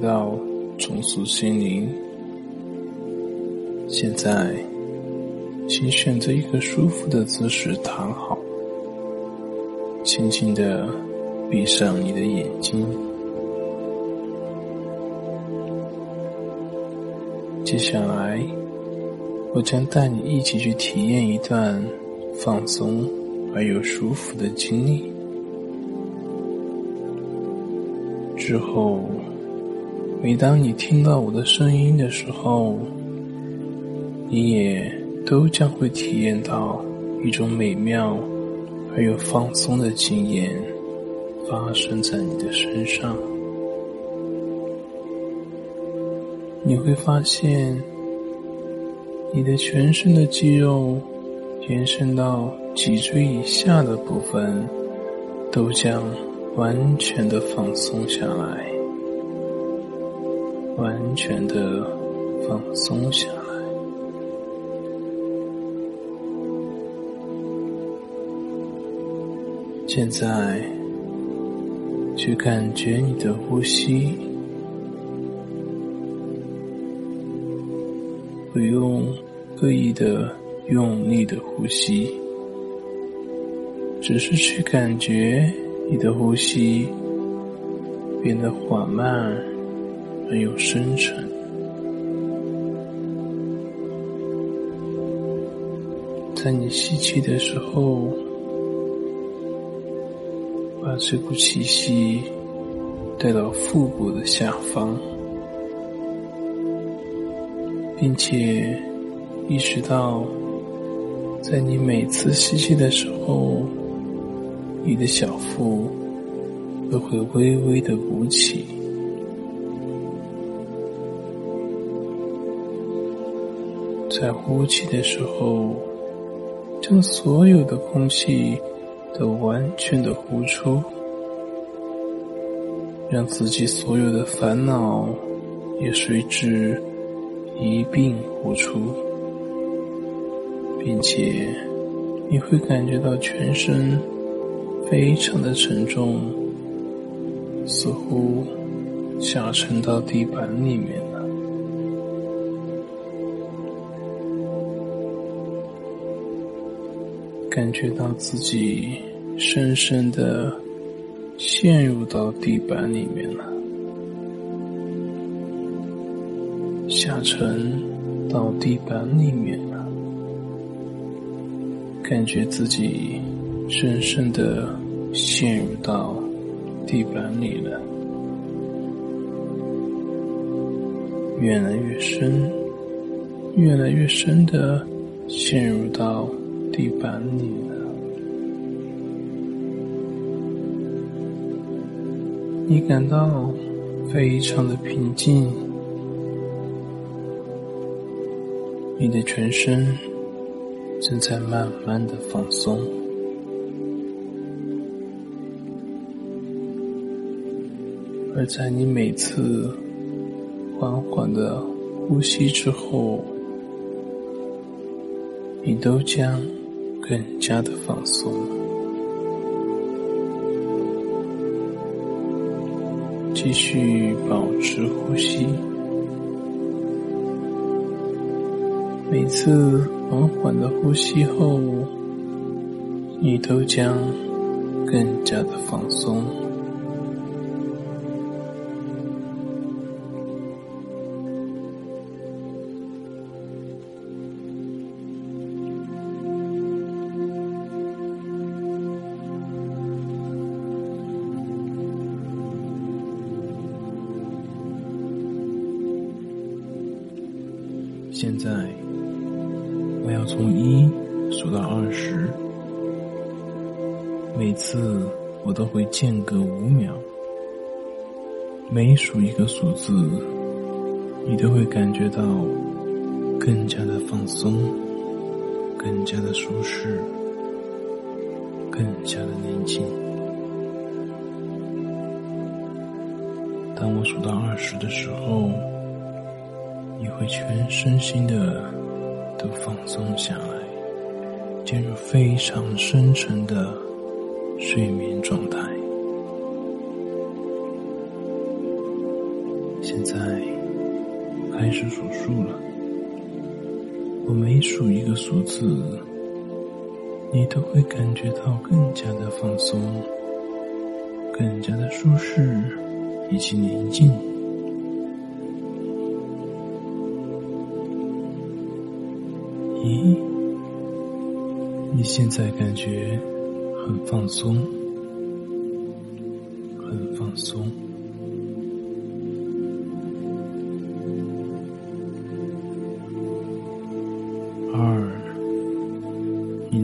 到重塑心灵。现在，请选择一个舒服的姿势躺好，轻轻的闭上你的眼睛。接下来，我将带你一起去体验一段放松而又舒服的经历。之后，每当你听到我的声音的时候，你也都将会体验到一种美妙而又放松的经验发生在你的身上。你会发现，你的全身的肌肉延伸到脊椎以下的部分，都将完全的放松下来，完全的放松下来。现在，去感觉你的呼吸。不用刻意的用力的呼吸，只是去感觉你的呼吸变得缓慢而又深沉。在你吸气的时候，把这股气息带到腹部的下方。并且意识到，在你每次吸气的时候，你的小腹都会微微的鼓起；在呼气的时候，将所有的空气都完全的呼出，让自己所有的烦恼也随之。一并呼出，并且你会感觉到全身非常的沉重，似乎下沉到地板里面感觉到自己深深的陷入到地板里面了。下沉到地板里面了，感觉自己深深的陷入到地板里了，越来越深，越来越深的陷入到地板里了。你感到非常的平静。你的全身正在慢慢的放松，而在你每次缓缓的呼吸之后，你都将更加的放松。继续保持呼吸。每次缓缓的呼吸后，你都将更加的放松。数字，你都会感觉到更加的放松，更加的舒适，更加的宁静。当我数到二十的时候，你会全身心的。都放松下来，进入非常深沉的睡眠状态。开始数数了。我每数一个数字，你都会感觉到更加的放松，更加的舒适以及宁静。咦，你现在感觉很放松，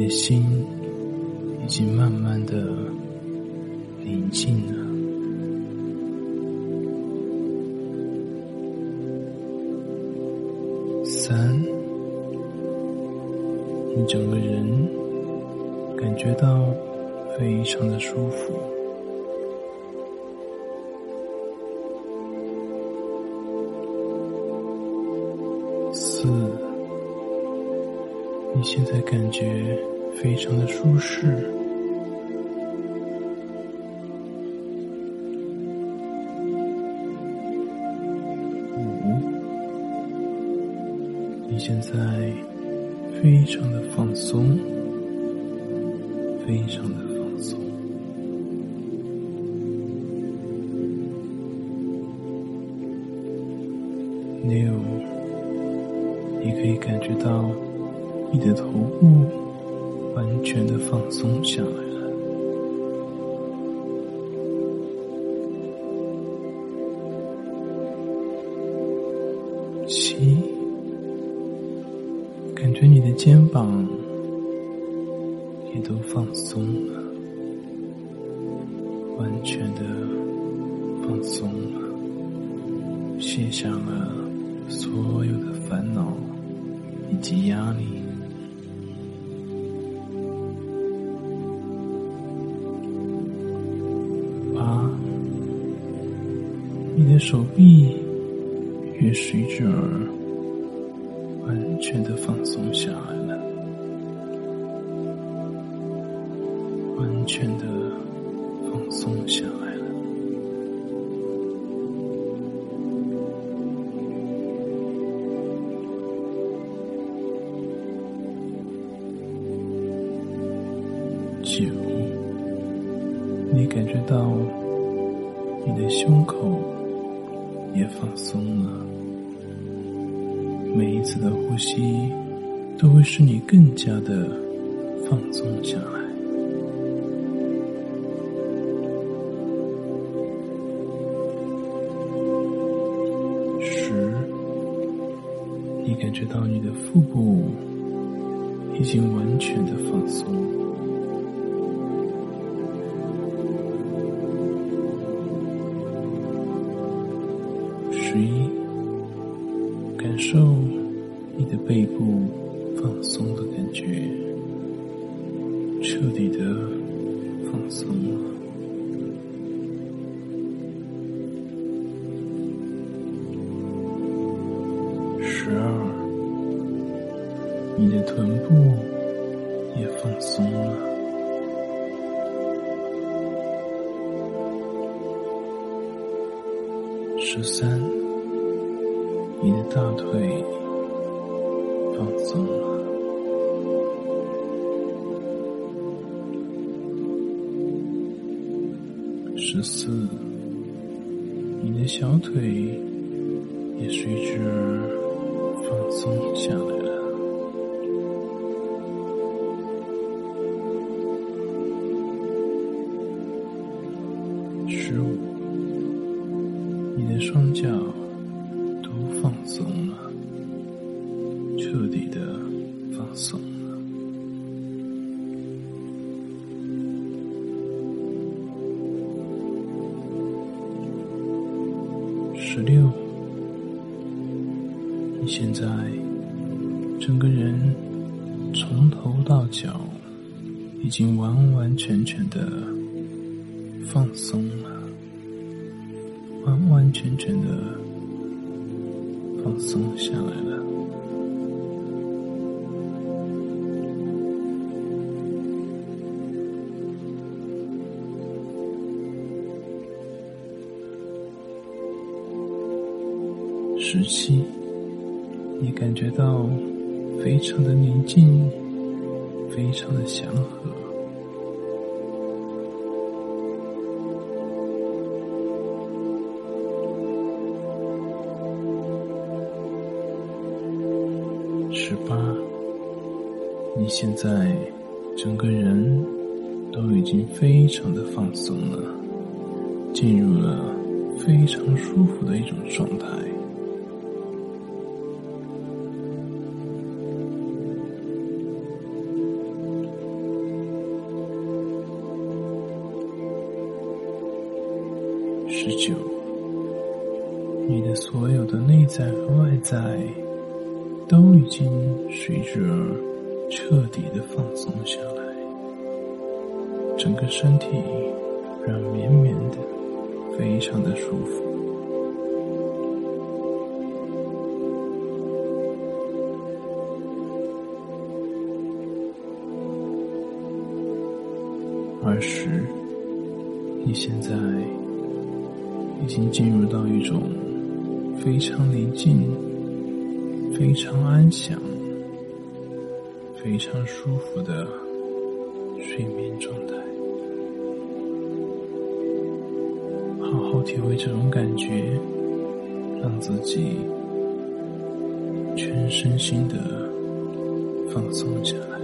的心已经慢慢的宁静了。三，你整个人感觉到非常的舒服。四。你现在感觉非常的舒适。每一次的呼吸都会使你更加的放松下来。十，你感觉到你的腹部已经完全的放松。你感觉到非常的宁静，非常的祥和。十八，你现在整个人都已经非常的放松了，进入了非常舒服的一种状态。身体软绵绵的，非常的舒服。二十，你现在已经进入到一种非常宁静。非常安详、非常舒服的体会这种感觉，让自己全身心的放松下来。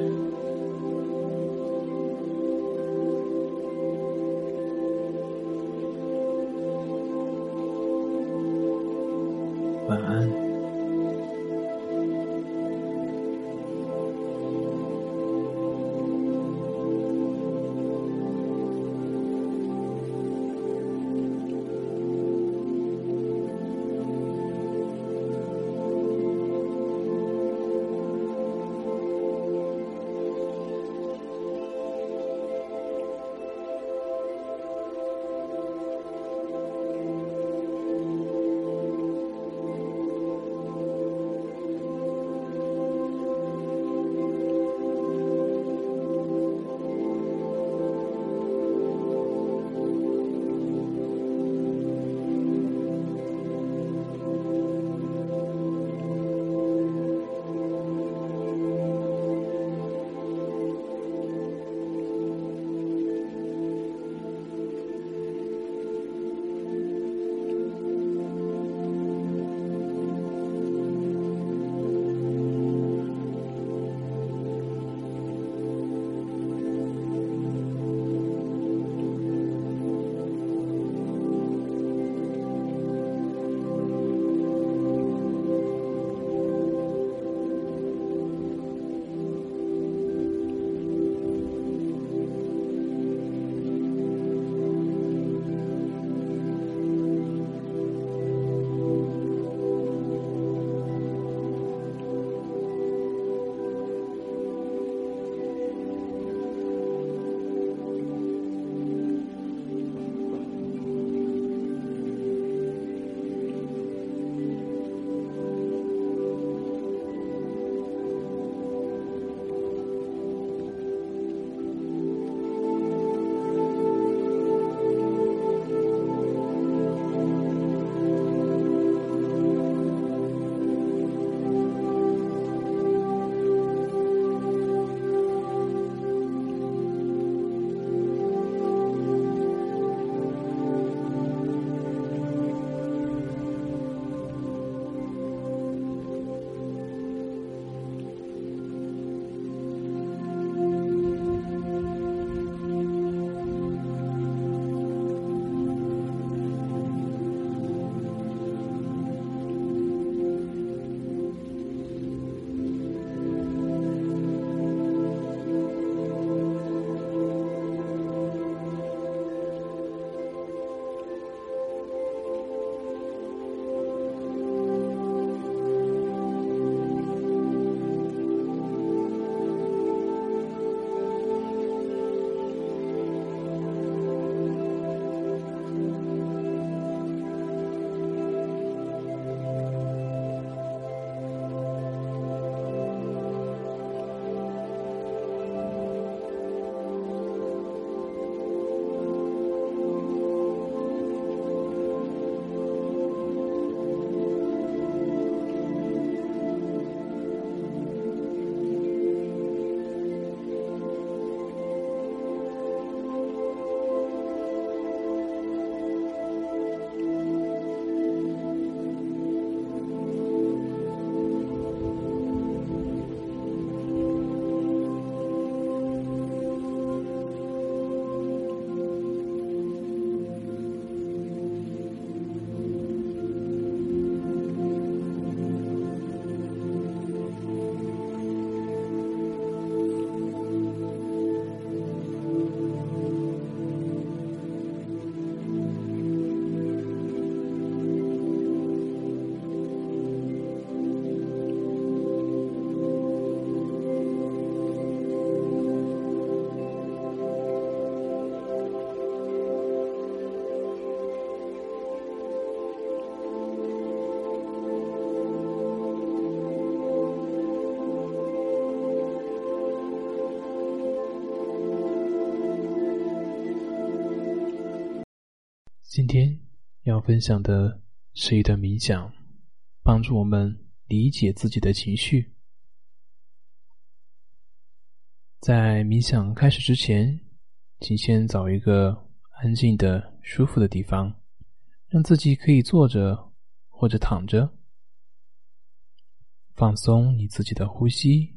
今天要分享的是一段冥想，帮助我们理解自己的情绪。在冥想开始之前，请先找一个安静的、舒服的地方，让自己可以坐着或者躺着，放松你自己的呼吸，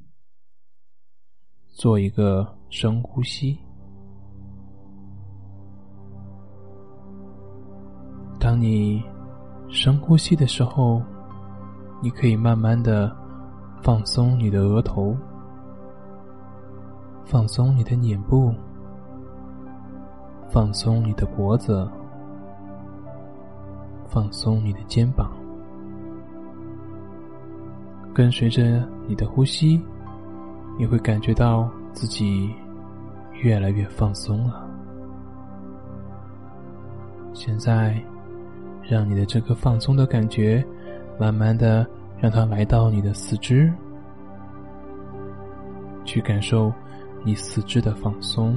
做一个深呼吸。当你深呼吸的时候，你可以慢慢的放松你的额头，放松你的脸部，放松你的脖子，放松你的肩膀。跟随着你的呼吸，你会感觉到自己越来越放松了。现在。让你的这个放松的感觉，慢慢的让它来到你的四肢，去感受你四肢的放松。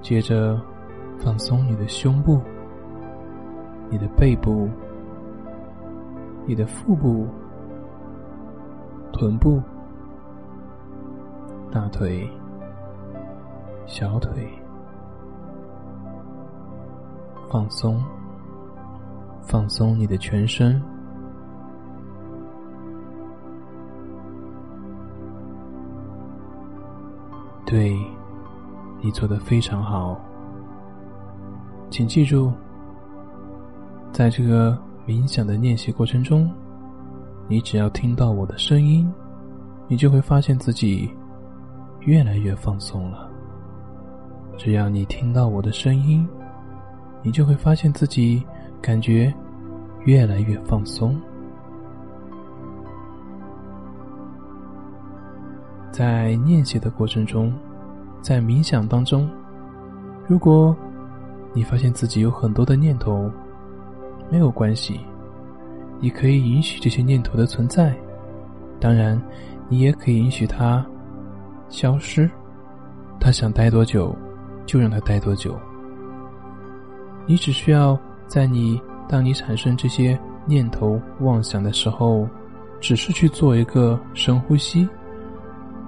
接着，放松你的胸部、你的背部、你的腹部、臀部、大腿、小腿。放松，放松你的全身。对，你做的非常好。请记住，在这个冥想的练习过程中，你只要听到我的声音，你就会发现自己越来越放松了。只要你听到我的声音。你就会发现自己感觉越来越放松。在念写的过程中，在冥想当中，如果你发现自己有很多的念头，没有关系，你可以允许这些念头的存在。当然，你也可以允许它消失。他想待多久，就让他待多久。你只需要在你当你产生这些念头妄想的时候，只是去做一个深呼吸，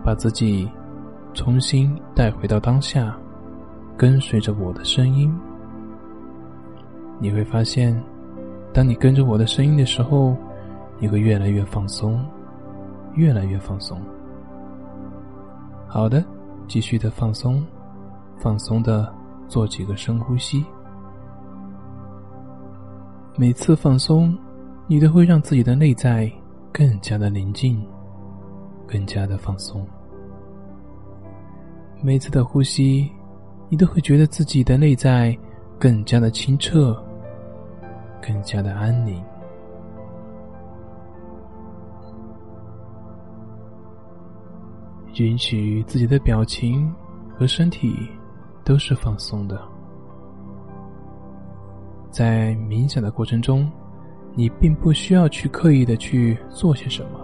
把自己重新带回到当下，跟随着我的声音，你会发现，当你跟着我的声音的时候，你会越来越放松，越来越放松。好的，继续的放松，放松的做几个深呼吸。每次放松，你都会让自己的内在更加的宁静，更加的放松。每次的呼吸，你都会觉得自己的内在更加的清澈，更加的安宁。允许自己的表情和身体都是放松的。在冥想的过程中，你并不需要去刻意的去做些什么，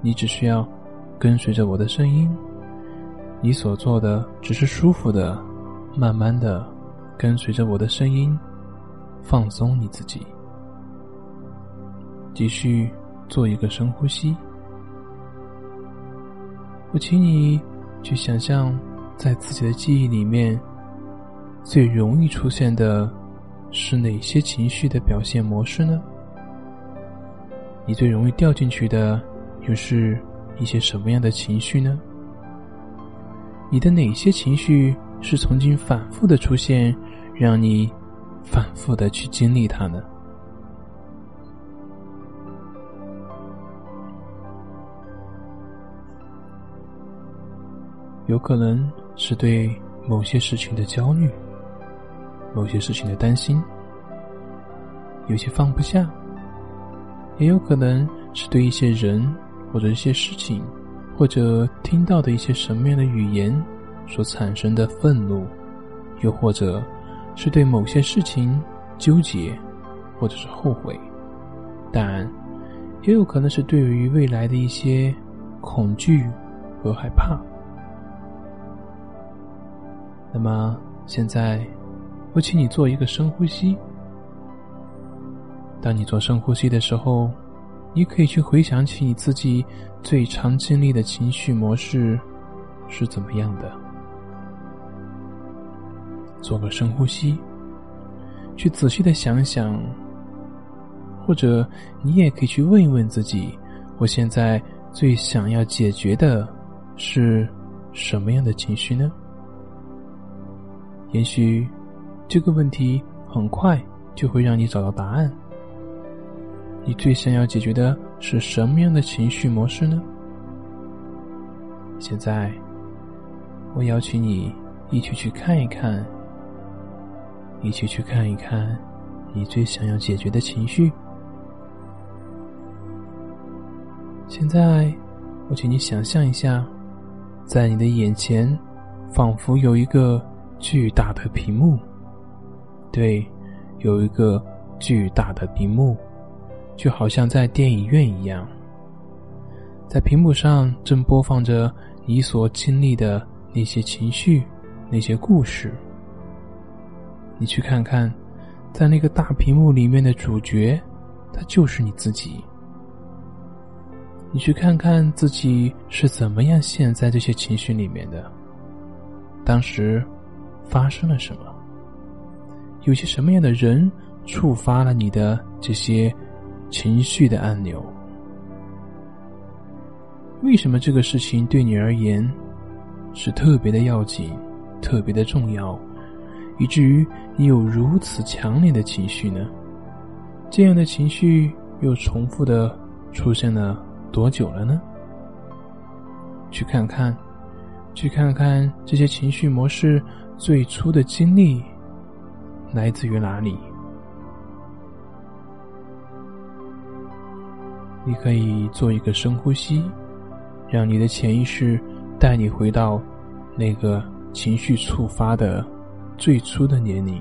你只需要跟随着我的声音，你所做的只是舒服的，慢慢的跟随着我的声音，放松你自己，继续做一个深呼吸。我请你去想象，在自己的记忆里面最容易出现的。是哪些情绪的表现模式呢？你最容易掉进去的又是一些什么样的情绪呢？你的哪些情绪是曾经反复的出现，让你反复的去经历它呢？有可能是对某些事情的焦虑。某些事情的担心，有些放不下，也有可能是对一些人或者一些事情，或者听到的一些什么样的语言所产生的愤怒，又或者是对某些事情纠结，或者是后悔，但也有可能是对于未来的一些恐惧和害怕。那么现在。我请你做一个深呼吸。当你做深呼吸的时候，你可以去回想起你自己最常经历的情绪模式是怎么样的。做个深呼吸，去仔细的想想，或者你也可以去问一问自己：我现在最想要解决的是什么样的情绪呢？也许这个问题很快就会让你找到答案。你最想要解决的是什么样的情绪模式呢？现在，我邀请你一起去看一看，一起去看一看你最想要解决的情绪。现在，我请你想象一下，在你的眼前，仿佛有一个巨大的屏幕。对，有一个巨大的屏幕。就好像在电影院一样，在屏幕上正播放着你所经历的那些情绪、那些故事。你去看看，在那个大屏幕里面的主角，他就是你自己。你去看看自己是怎么样陷在这些情绪里面的，当时发生了什么？有些什么样的人触发了你的这些？情绪的按钮，为什么这个事情对你而言是特别的要紧、特别的重要，以至于你有如此强烈的情绪呢？这样的情绪又重复的出现了多久了呢？去看看，去看看这些情绪模式最初的经历来自于哪里？你可以做一个深呼吸，让你的潜意识带你回到那个情绪触发的最初的年龄，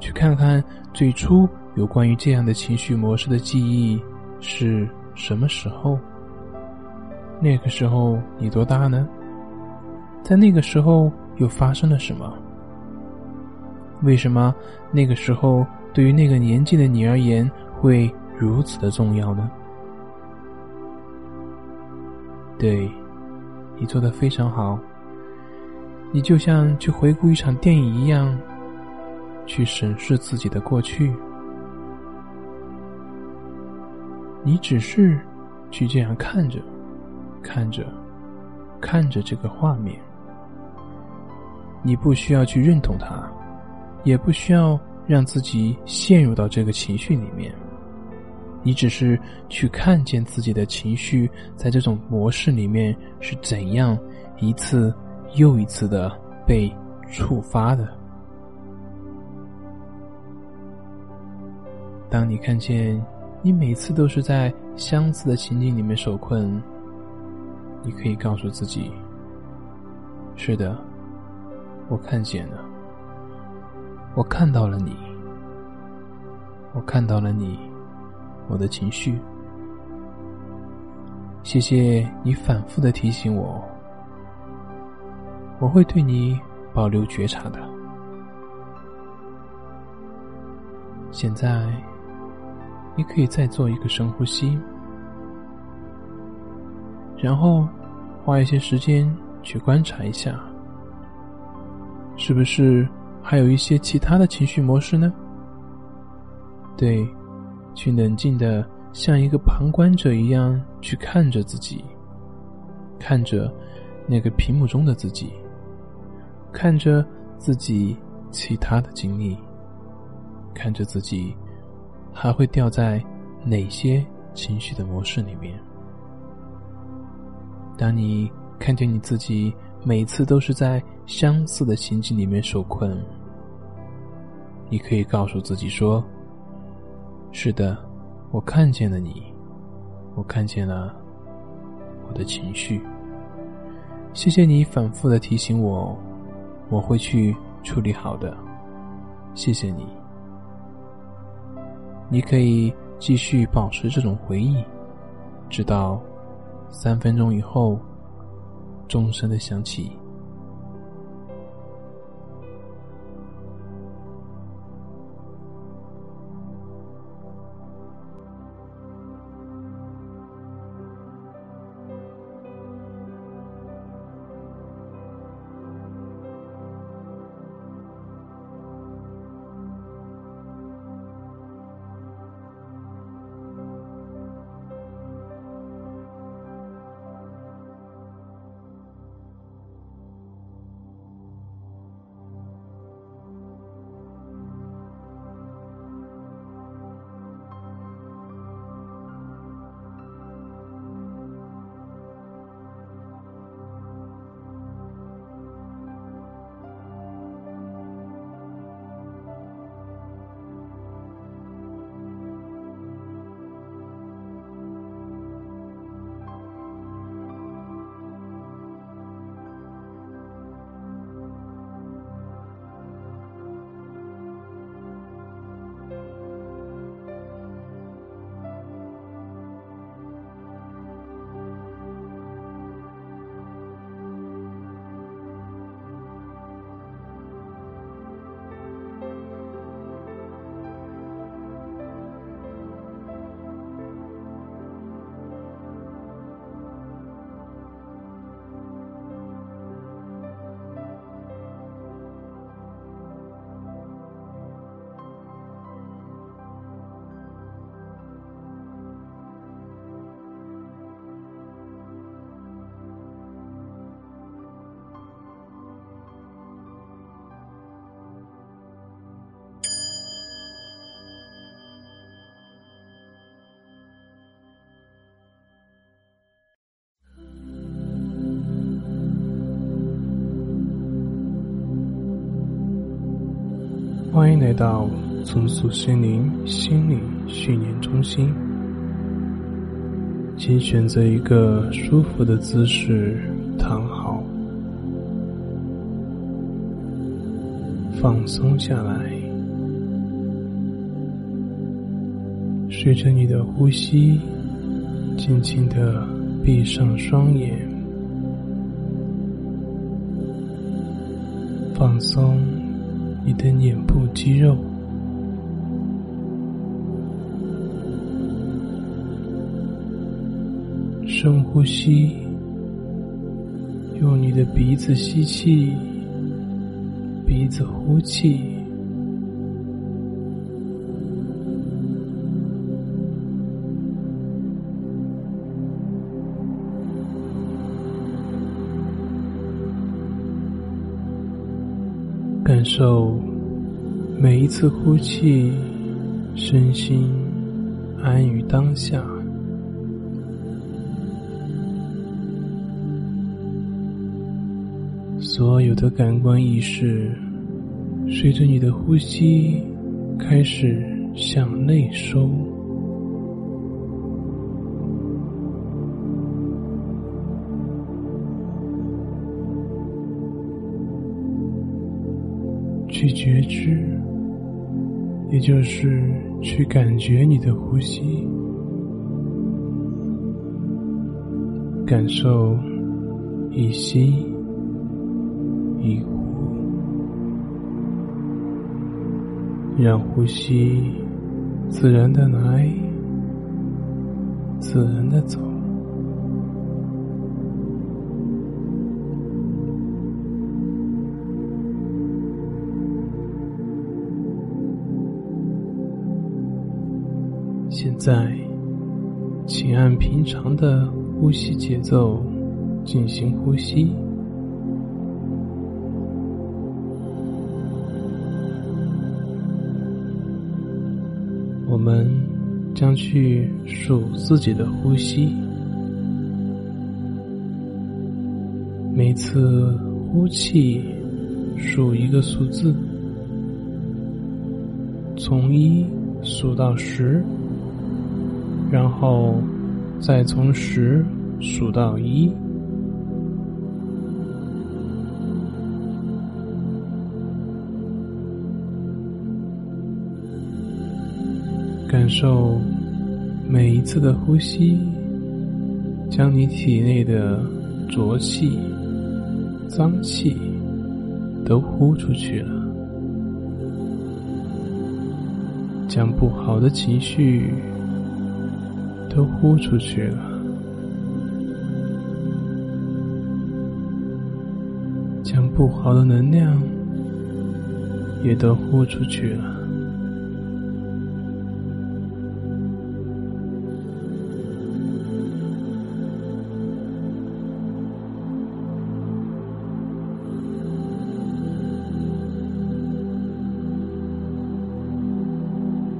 去看看最初有关于这样的情绪模式的记忆是什么时候。那个时候你多大呢？在那个时候又发生了什么？为什么那个时候对于那个年纪的你而言会如此的重要呢？对，你做的非常好。你就像去回顾一场电影一样，去审视自己的过去。你只是去这样看着，看着，看着这个画面。你不需要去认同它，也不需要让自己陷入到这个情绪里面。你只是去看见自己的情绪在这种模式里面是怎样一次又一次的被触发的。当你看见你每次都是在相似的情景里面受困，你可以告诉自己：“是的，我看见了，我看到了你，我看到了你。”我的情绪，谢谢你反复的提醒我，我会对你保留觉察的。现在，你可以再做一个深呼吸，然后花一些时间去观察一下，是不是还有一些其他的情绪模式呢？对。去冷静的像一个旁观者一样去看着自己，看着那个屏幕中的自己，看着自己其他的经历，看着自己还会掉在哪些情绪的模式里面。当你看见你自己每次都是在相似的情境里面受困，你可以告诉自己说。是的，我看见了你，我看见了我的情绪。谢谢你反复的提醒我，我会去处理好的。谢谢你，你可以继续保持这种回忆，直到三分钟以后，钟声的响起。欢迎来到重塑心灵心理训练中心。请选择一个舒服的姿势躺好，放松下来，随着你的呼吸，轻轻的闭上双眼，放松你的脸部肌肉。深呼吸，用你的鼻子吸气，鼻子呼气，感受一次呼气，身心安于当下。所有的感官意识，随着你的呼吸开始向内收，去觉知，也就是去感觉你的呼吸，感受一吸。一呼，让呼吸自然的来，自然的走。现在，请按平常的呼吸节奏进行呼吸。我们将去数自己的呼吸，每次呼气数一个数字，从一数到十，然后再从十数到一。感受每一次的呼吸，将你体内的浊气、脏气都呼出去了，将不好的情绪都呼出去了，将不好的能量也都呼出去了。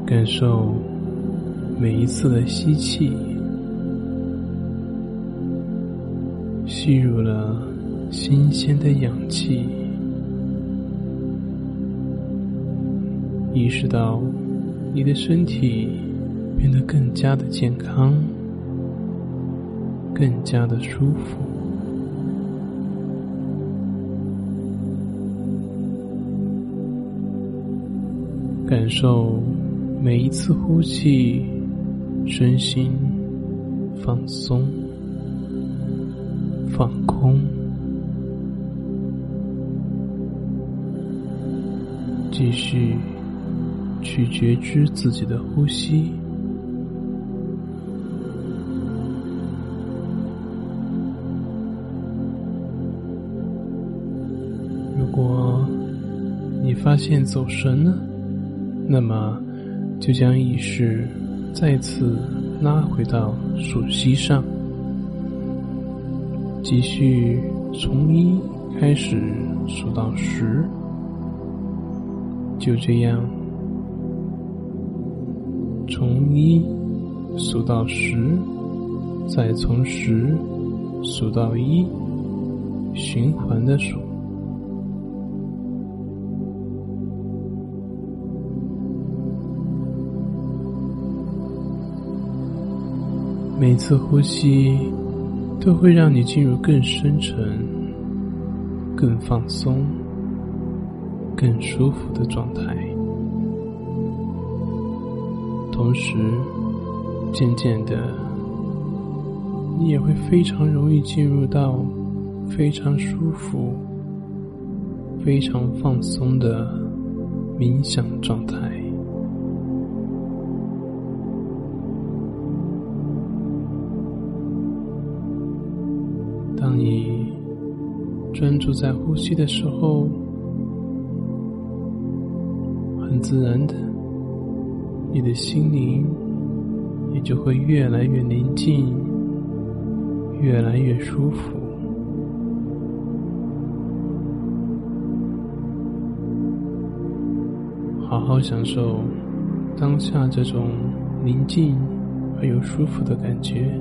感受每一次的吸气，吸入了新鲜的氧气，意识到你的身体变得更加的健康，更加的舒服，感受。每一次呼气，身心放松、放空，继续去觉知自己的呼吸。如果你发现走神了，那么。就将意识再次拉回到数息上，继续从一开始数到十，就这样从一数到十，再从十数到一，循环的数。每次呼吸都会让你进入更深沉、更放松、更舒服的状态，同时，渐渐的，你也会非常容易进入到非常舒服、非常放松的冥想状态。专注在呼吸的时候，很自然的，你的心灵也就会越来越宁静，越来越舒服。好好享受当下这种宁静而又舒服的感觉。